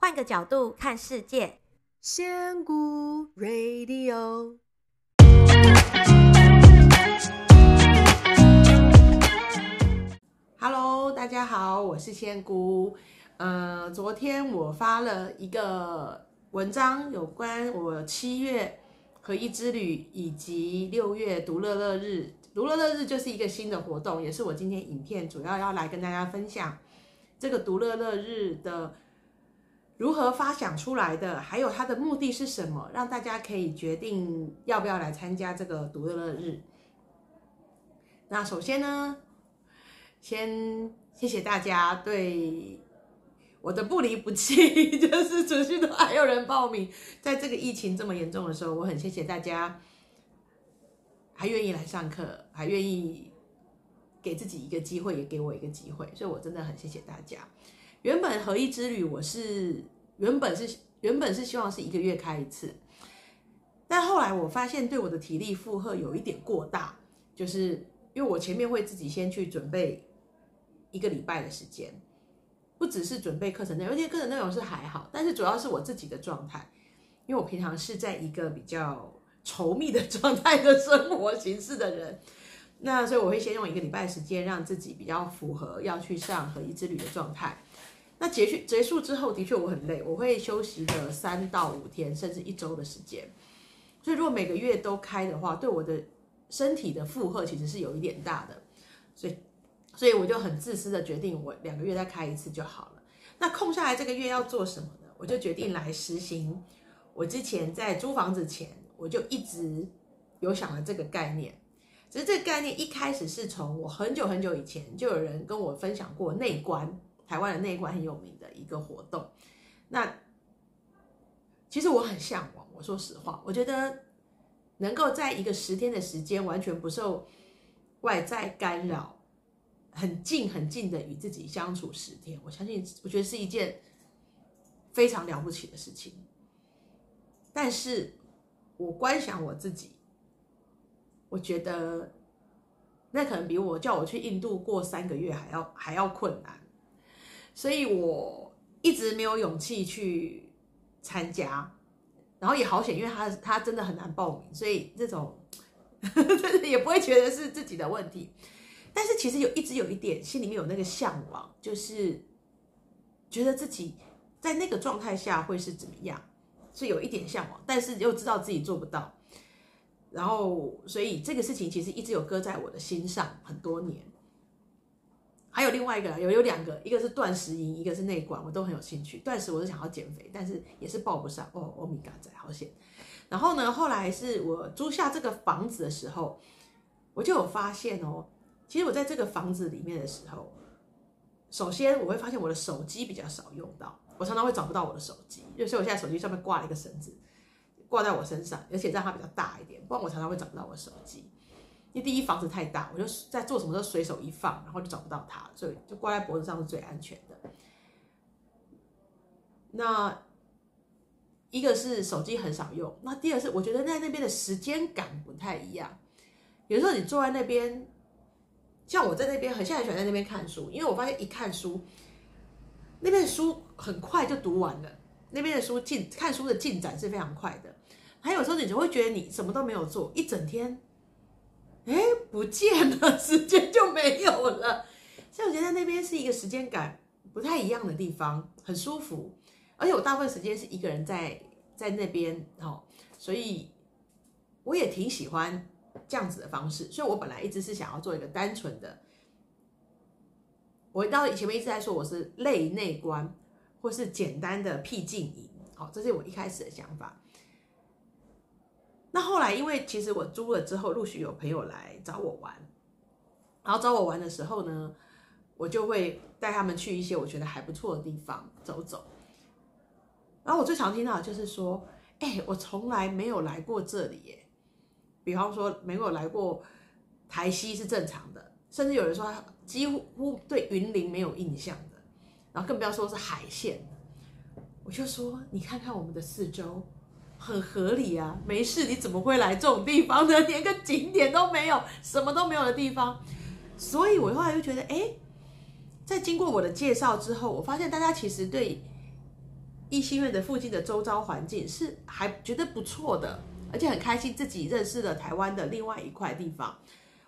换个角度看世界，仙姑 Radio。Hello，大家好，我是仙姑。呃，昨天我发了一个文章，有关我七月合一之旅以及六月独乐乐日。独乐乐日就是一个新的活动，也是我今天影片主要要来跟大家分享这个独乐乐日的如何发想出来的，还有它的目的是什么，让大家可以决定要不要来参加这个独乐乐日。那首先呢，先谢谢大家对我的不离不弃，就是持续都还有人报名，在这个疫情这么严重的时候，我很谢谢大家。还愿意来上课，还愿意给自己一个机会，也给我一个机会，所以我真的很谢谢大家。原本合一之旅，我是原本是原本是希望是一个月开一次，但后来我发现对我的体力负荷有一点过大，就是因为我前面会自己先去准备一个礼拜的时间，不只是准备课程内容，而且课程内容是还好，但是主要是我自己的状态，因为我平常是在一个比较。稠密的 状态的生活形式的人，那所以我会先用一个礼拜时间，让自己比较符合要去上合一之旅的状态。那结束结束之后，的确我很累，我会休息个三到五天，甚至一周的时间。所以如果每个月都开的话，对我的身体的负荷其实是有一点大的。所以，所以我就很自私的决定，我两个月再开一次就好了。那空下来这个月要做什么呢？我就决定来实行我之前在租房子前。我就一直有想了这个概念，只是这个概念一开始是从我很久很久以前就有人跟我分享过内观，台湾的内观很有名的一个活动。那其实我很向往，我说实话，我觉得能够在一个十天的时间完全不受外在干扰，很近很近的与自己相处十天，我相信我觉得是一件非常了不起的事情，但是。我观想我自己，我觉得那可能比我叫我去印度过三个月还要还要困难，所以我一直没有勇气去参加。然后也好险，因为他他真的很难报名，所以这种 也不会觉得是自己的问题。但是其实有一直有一点心里面有那个向往，就是觉得自己在那个状态下会是怎么样。是有一点向往，但是又知道自己做不到，然后所以这个事情其实一直有搁在我的心上很多年。还有另外一个，有有两个，一个是断食营，一个是内观，我都很有兴趣。断食我是想要减肥，但是也是报不上哦。欧米伽仔好险。然后呢，后来是我租下这个房子的时候，我就有发现哦，其实我在这个房子里面的时候，首先我会发现我的手机比较少用到。我常常会找不到我的手机，就是我现在手机上面挂了一个绳子，挂在我身上，而且让它比较大一点，不然我常常会找不到我的手机。第一房子太大，我就在做什么都随手一放，然后就找不到它，所以就挂在脖子上是最安全的。那一个是手机很少用，那第二是我觉得在那边的时间感不太一样。有时候你坐在那边，像我在那边，很现在喜欢在那边看书，因为我发现一看书。那边的书很快就读完了，那边的书进看书的进展是非常快的。还有时候你就会觉得你什么都没有做，一整天，哎，不见了，时间就没有了。所以我觉得那边是一个时间感不太一样的地方，很舒服。而且我大部分时间是一个人在在那边哦，所以我也挺喜欢这样子的方式。所以我本来一直是想要做一个单纯的。我到前面一直在说我是类内观，或是简单的僻静营，好，这是我一开始的想法。那后来因为其实我租了之后，陆续有朋友来找我玩，然后找我玩的时候呢，我就会带他们去一些我觉得还不错的地方走走。然后我最常听到的就是说，哎，我从来没有来过这里耶。比方说没有来过台西是正常的，甚至有人说他。几乎对云林没有印象的，然后更不要说是海线。我就说，你看看我们的四周，很合理啊，没事，你怎么会来这种地方呢？连个景点都没有，什么都没有的地方。所以我后来就觉得，哎，在经过我的介绍之后，我发现大家其实对一心院的附近的周遭环境是还觉得不错的，而且很开心自己认识了台湾的另外一块地方，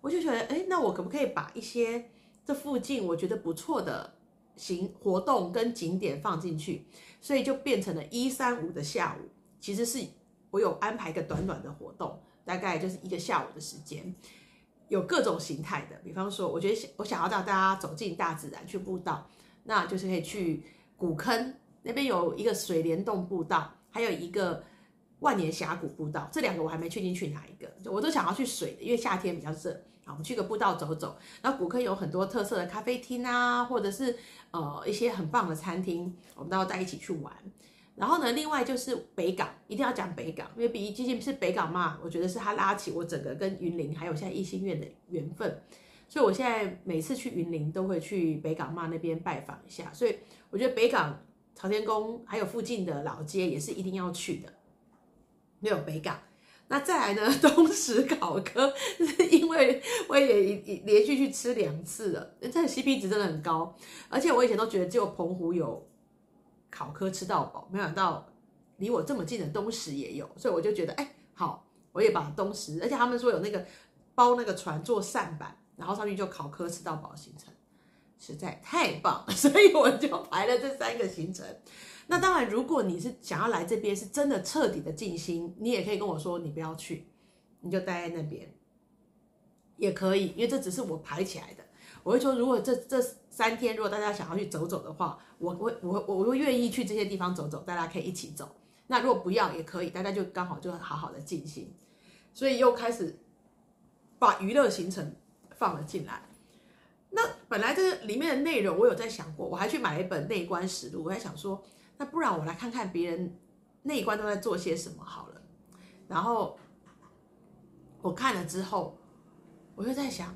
我就觉得，哎，那我可不可以把一些这附近我觉得不错的行活动跟景点放进去？所以就变成了一三五的下午，其实是我有安排一个短短的活动，大概就是一个下午的时间，有各种形态的，比方说，我觉得我想要让大家走进大自然去步道，那就是可以去古坑。那边有一个水帘洞步道，还有一个万年峡谷步道，这两个我还没确定去哪一个，我都想要去水的，因为夏天比较热。好，我们去个步道走走。然后古坑有很多特色的咖啡厅啊，或者是呃一些很棒的餐厅，我们都要在一起去玩。然后呢，另外就是北港，一定要讲北港，因为毕竟是北港嘛，我觉得是它拉起我整个跟云林还有现在一心院的缘分。所以我现在每次去云林都会去北港嘛那边拜访一下，所以我觉得北港。朝天宫还有附近的老街也是一定要去的，没有北港。那再来呢，东石烤科是因为我也连续去吃两次了，这 CP 值真的很高。而且我以前都觉得只有澎湖有考科吃到饱，没想到离我这么近的东石也有，所以我就觉得哎，好，我也把东石，而且他们说有那个包那个船做扇板，然后上去就考科吃到饱的行程。实在太棒了，所以我就排了这三个行程。那当然，如果你是想要来这边，是真的彻底的静心，你也可以跟我说，你不要去，你就待在那边也可以，因为这只是我排起来的。我会说，如果这这三天，如果大家想要去走走的话，我我我我会愿意去这些地方走走，大家可以一起走。那如果不要也可以，大家就刚好就好好的进行。所以又开始把娱乐行程放了进来。那本来这个里面的内容我有在想过，我还去买了一本内观实录，我在想说，那不然我来看看别人内观都在做些什么好了。然后我看了之后，我就在想，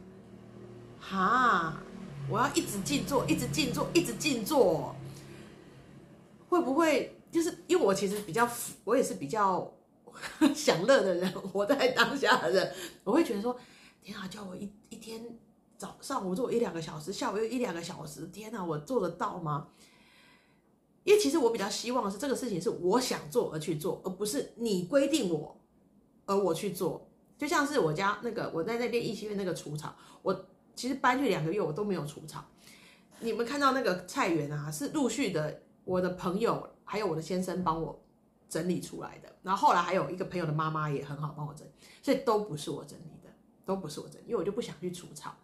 哈，我要一直静坐，一直静坐，一直静坐，会不会就是因为我其实比较，我也是比较享乐的人，活在当下的人，我会觉得说，天啊，叫我一一天。早上我做一两个小时，下午又一两个小时，天哪，我做得到吗？因为其实我比较希望是这个事情是我想做而去做，而不是你规定我而我去做。就像是我家那个我在那边一心院那个除草，我其实搬去两个月我都没有除草。你们看到那个菜园啊，是陆续的我的朋友还有我的先生帮我整理出来的，然后后来还有一个朋友的妈妈也很好帮我整理，所以都不是我整理的，都不是我整理，因为我就不想去除草。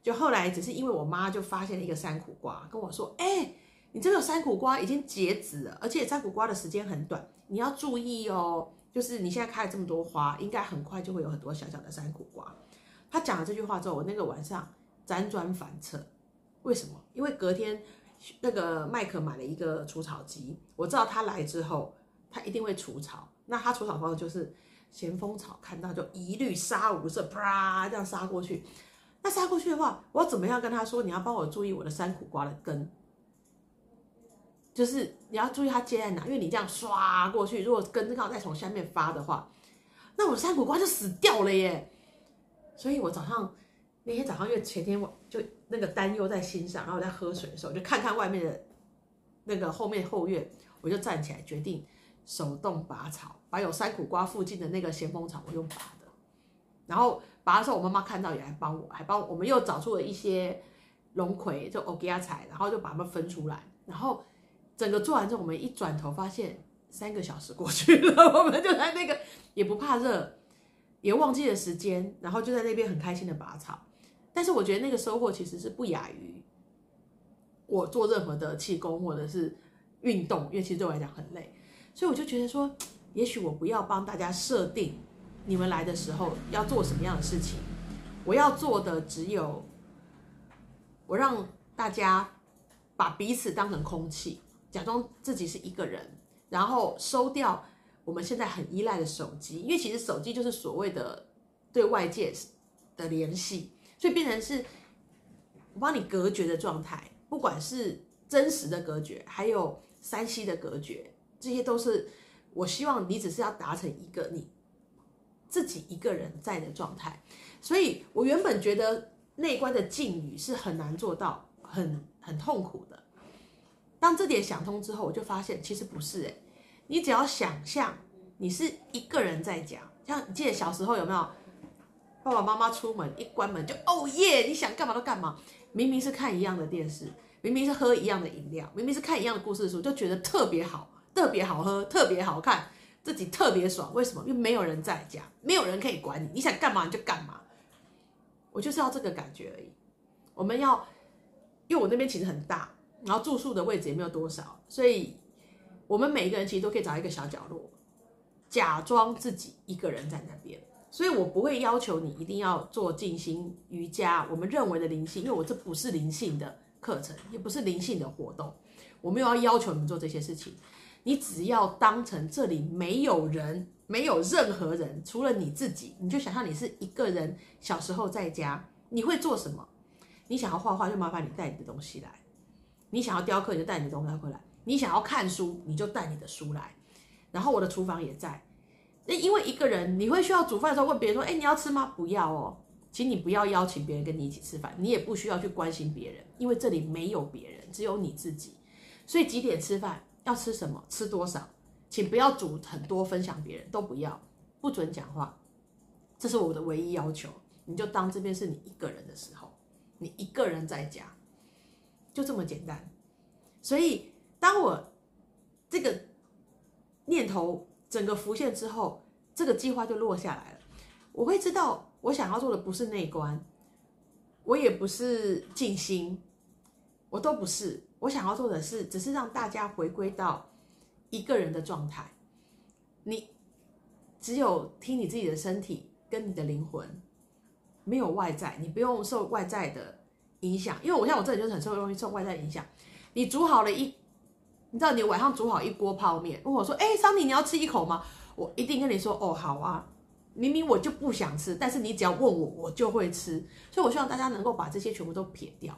就后来只是因为我妈就发现了一个山苦瓜，跟我说：“哎、你这个山苦瓜已经结籽了，而且山苦瓜的时间很短，你要注意哦。就是你现在开了这么多花，应该很快就会有很多小小的山苦瓜。”他讲了这句话之后，我那个晚上辗转反侧。为什么？因为隔天那个麦克买了一个除草机，我知道他来之后，他一定会除草。那他除草方式就是咸丰草，看到就一律杀无赦，啪这样杀过去。那杀过去的话，我要怎么样跟他说？你要帮我注意我的山苦瓜的根，就是你要注意它接在哪，因为你这样刷过去，如果根刚好再从下面发的话，那我的山苦瓜就死掉了耶。所以我早上那天早上，因为前天我就那个担忧在心上，然后我在喝水的时候，就看看外面的那个后面后院，我就站起来决定手动拔草，把有山苦瓜附近的那个咸丰草我用拔的，然后。拔的时候，我妈妈看到也来帮我，还帮我，们又找出了一些龙葵，就欧吉亚菜，然后就把它们分出来。然后整个做完之后，我们一转头发现三个小时过去了，我们就在那个也不怕热，也忘记了时间，然后就在那边很开心的拔草。但是我觉得那个收获其实是不亚于我做任何的气功或者是运动，因为其实对我来讲很累，所以我就觉得说，也许我不要帮大家设定。你们来的时候要做什么样的事情？我要做的只有，我让大家把彼此当成空气，假装自己是一个人，然后收掉我们现在很依赖的手机，因为其实手机就是所谓的对外界的联系，所以变成是我帮你隔绝的状态，不管是真实的隔绝，还有 3C 的隔绝，这些都是我希望你只是要达成一个你。自己一个人在的状态，所以我原本觉得内观的静语是很难做到，很很痛苦的。当这点想通之后，我就发现其实不是诶，你只要想象你是一个人在家，像你记得小时候有没有？爸爸妈妈出门一关门就哦耶，你想干嘛都干嘛。明明是看一样的电视，明明是喝一样的饮料，明明是看一样的故事书，就觉得特别好，特别好喝，特别好看，自己特别爽。为什么？因为没有人在家，没有人可以管你，你想干嘛你就干嘛。我就是要这个感觉而已。我们要，因为我那边其实很大，然后住宿的位置也没有多少，所以我们每一个人其实都可以找一个小角落，假装自己一个人在那边。所以我不会要求你一定要做静心瑜伽，我们认为的灵性，因为我这不是灵性的课程，也不是灵性的活动，我没有要要求你们做这些事情。你只要当成这里没有人，没有任何人，除了你自己，你就想象你是一个人。小时候在家，你会做什么？你想要画画，就麻烦你带你的东西来；你想要雕刻，就带你的东西回来；你想要看书，你就带你的书来。然后我的厨房也在。那因为一个人，你会需要煮饭的时候问别人说：“哎，你要吃吗？”不要哦，请你不要邀请别人跟你一起吃饭，你也不需要去关心别人，因为这里没有别人，只有你自己。所以几点吃饭？要吃什么？吃多少？请不要煮很多分享别人，都不要，不准讲话，这是我的唯一要求。你就当这边是你一个人的时候，你一个人在家，就这么简单。所以当我这个念头。整个浮现之后，这个计划就落下来了。我会知道，我想要做的不是内观，我也不是静心，我都不是。我想要做的是，只是让大家回归到一个人的状态。你只有听你自己的身体跟你的灵魂，没有外在，你不用受外在的影响。因为我像我这里就是很受容易受外在影响。你煮好了一。你知道你晚上煮好一锅泡面，问我说：“哎，桑尼，你要吃一口吗？”我一定跟你说：“哦，好啊。”明明我就不想吃，但是你只要问我，我就会吃。所以，我希望大家能够把这些全部都撇掉，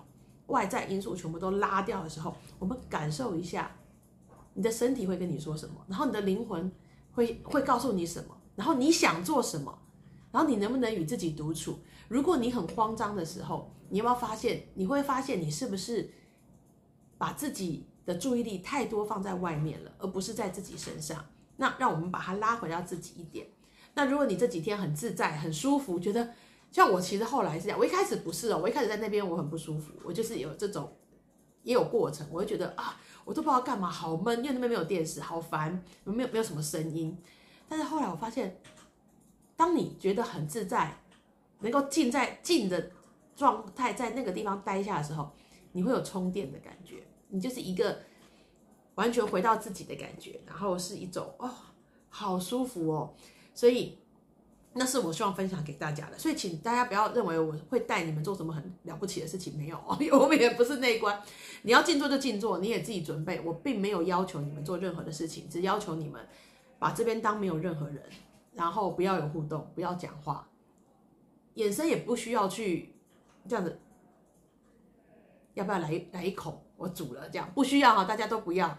外在因素全部都拉掉的时候，我们感受一下，你的身体会跟你说什么，然后你的灵魂会会告诉你什么，然后你想做什么，然后你能不能与自己独处？如果你很慌张的时候，你有没有发现？你会发现你是不是把自己的注意力太多放在外面了，而不是在自己身上。那让我们把它拉回到自己一点。那如果你这几天很自在、很舒服，觉得像我其实后来是这样，我一开始不是哦，我一开始在那边我很不舒服，我就是有这种也有过程，我会觉得啊，我都不知道干嘛，好闷，因为那边没有电视，好烦，没有没有什么声音。但是后来我发现，当你觉得很自在，能够静在静的状态，在那个地方待下的时候，你会有充电的感觉。你就是一个完全回到自己的感觉，然后是一种哦，好舒服哦，所以那是我希望分享给大家的。所以请大家不要认为我会带你们做什么很了不起的事情，没有，我们也不是内观，你要静坐就静坐，你也自己准备。我并没有要求你们做任何的事情，只要求你们把这边当没有任何人，然后不要有互动，不要讲话，眼神也不需要去这样子，要不要来来一口？我煮了，这样不需要哈，大家都不要。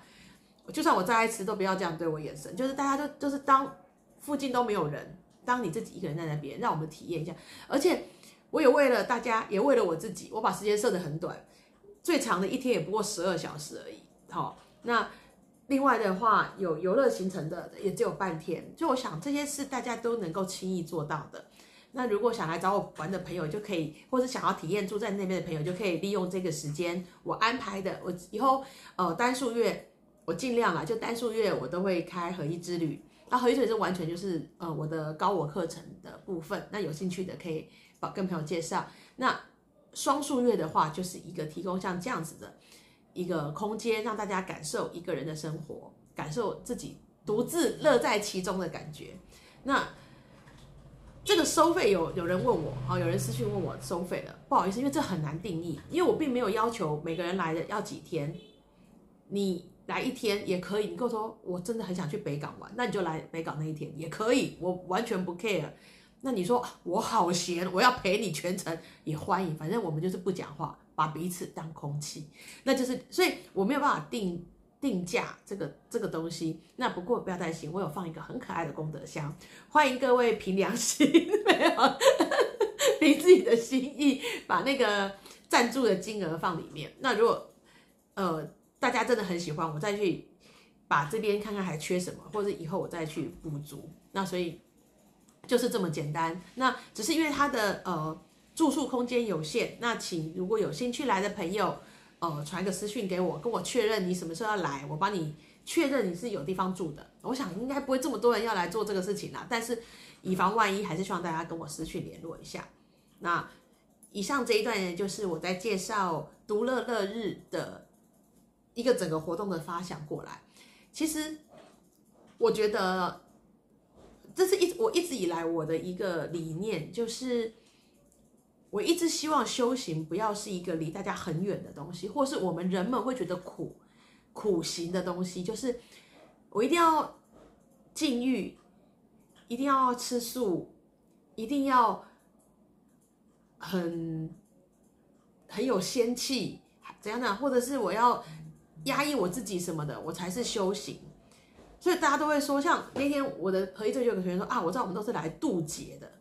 就算我再爱吃，都不要这样对我眼神。就是大家都就是当附近都没有人，当你自己一个人在那边，让我们体验一下。而且我也为了大家，也为了我自己，我把时间设得很短，最长的一天也不过十二小时而已。好，那另外的话有游乐行程的也只有半天。就我想这些是大家都能够轻易做到的。那如果想来找我玩的朋友就可以，或者想要体验住在那边的朋友就可以利用这个时间，我安排的，我以后呃单数月我尽量啦，就单数月我都会开合一之旅。那合一之旅是完全就是呃我的高我课程的部分，那有兴趣的可以把跟朋友介绍。那双数月的话就是一个提供像这样子的一个空间，让大家感受一个人的生活，感受自己独自乐在其中的感觉。那。这个收费有有人问我啊，有人私讯问我收费了，不好意思，因为这很难定义，因为我并没有要求每个人来的要几天，你来一天也可以，你跟我说我真的很想去北港玩，那你就来北港那一天也可以，我完全不 care。那你说我好闲，我要陪你全程也欢迎，反正我们就是不讲话，把彼此当空气，那就是，所以我没有办法定。定价这个这个东西，那不过不要担心，我有放一个很可爱的功德箱，欢迎各位凭良心，没有凭自己的心意把那个赞助的金额放里面。那如果呃大家真的很喜欢，我再去把这边看看还缺什么，或者以后我再去补足。那所以就是这么简单。那只是因为它的呃住宿空间有限，那请如果有兴趣来的朋友，呃传个私讯给我，跟我确认你什么时候要来，我帮你确认你是有地方住的。我想应该不会这么多人要来做这个事情啦，但是以防万一，还是希望大家跟我私讯联络一下。那以上这一段呢，就是我在介绍独乐乐日的一个整个活动的发想过来。其实我觉得这是一我一直以来我的一个理念，就是我一直希望修行不要是一个离大家很远的东西，或是我们人们会觉得苦苦行的东西。就是我一定要禁欲，一定要吃素，一定要。很很有仙气，怎样呢？或者是我要压抑我自己什么的，我才是修行。所以大家都会说，像那天我的合一这就有个学员说啊，我知道我们都是来渡劫的，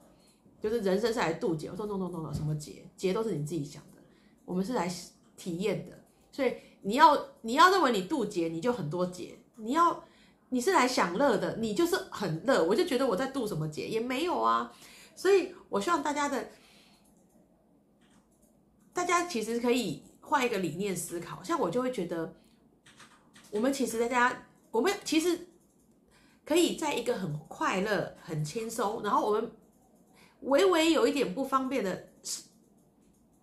就是人生是来渡劫。我说 no no no no，什么劫？劫都是你自己想的，我们是来体验的。所以你要你要认为你渡劫，你就很多劫；你要你是来享乐的，你就是很乐。我就觉得我在渡什么劫也没有啊。所以我希望大家的。大家其实可以换一个理念思考，像我就会觉得，我们其实大家，我们其实可以在一个很快乐、很轻松，然后我们微微有一点不方便的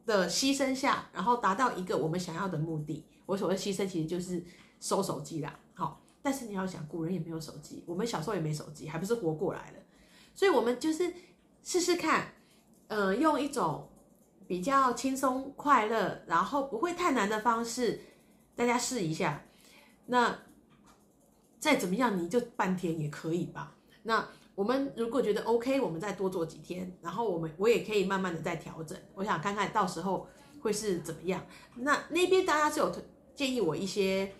的牺牲下，然后达到一个我们想要的目的。我所谓牺牲，其实就是收手机啦。好，但是你要想，古人也没有手机，我们小时候也没手机，还不是活过来了。所以，我们就是试试看，呃，用一种。比较轻松快乐，然后不会太难的方式，大家试一下。那再怎么样，你就半天也可以吧。那我们如果觉得 OK，我们再多做几天，然后我们我也可以慢慢的再调整。我想看看到时候会是怎么样。那那边大家是有建议我一些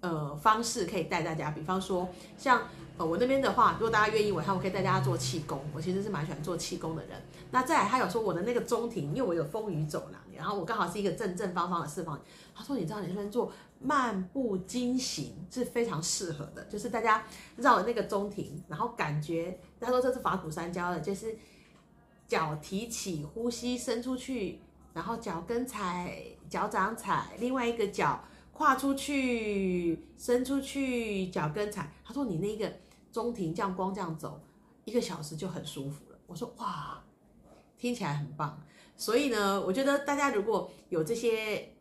呃方式可以带大家，比方说像呃。我那边的话，如果大家愿意，我，我可以带大家做气功。我其实是蛮喜欢做气功的人。那再来，他有说我的那个中庭，因为我有风雨走廊，然后我刚好是一个正正方方的四方。他说，你知道，你这边做漫步经行是非常适合的，就是大家绕那个中庭，然后感觉他说这是法鼓山教的，就是脚提起，呼吸伸出去，然后脚跟踩，脚掌踩，另外一个脚跨出去，伸出去，脚跟踩。他说你那个。中庭这样光这样走一个小时就很舒服了。我说哇，听起来很棒。所以呢，我觉得大家如果有这些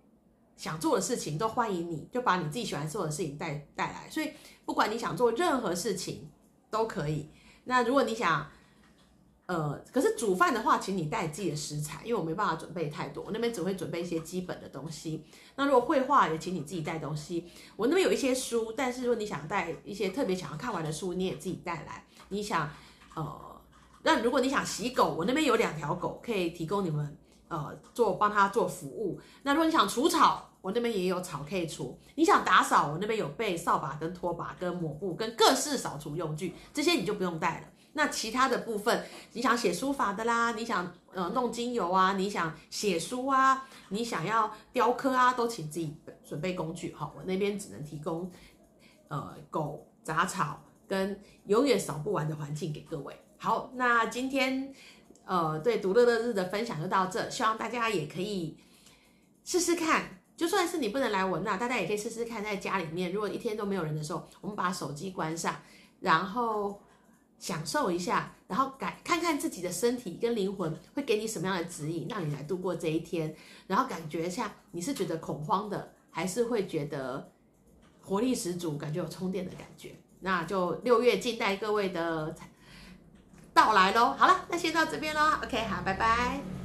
想做的事情，都欢迎你，就把你自己喜欢做的事情带带来。所以不管你想做任何事情都可以。那如果你想，呃，可是煮饭的话，请你带自己的食材，因为我没办法准备太多，我那边只会准备一些基本的东西。那如果绘画也请你自己带东西，我那边有一些书，但是如果你想带一些特别想要看完的书，你也自己带来。你想，呃，那如果你想洗狗，我那边有两条狗可以提供你们，呃，做帮他做服务。那如果你想除草，我那边也有草可以除。你想打扫，我那边有备扫把、跟拖把、跟抹布、跟各式扫除用具，这些你就不用带了。那其他的部分，你想写书法的啦，你想呃弄精油啊，你想写书啊，你想要雕刻啊，都请自己准备工具哈。我那边只能提供呃狗杂草跟永远扫不完的环境给各位。好，那今天呃对独乐乐日的分享就到这，希望大家也可以试试看，就算是你不能来我那，大家也可以试试看，在家里面如果一天都没有人的时候，我们把手机关上，然后。享受一下，然后感看看自己的身体跟灵魂会给你什么样的指引，让你来度过这一天。然后感觉一下，你是觉得恐慌的，还是会觉得活力十足，感觉有充电的感觉？那就六月静待各位的到来喽。好了，那先到这边喽。OK，好，拜拜。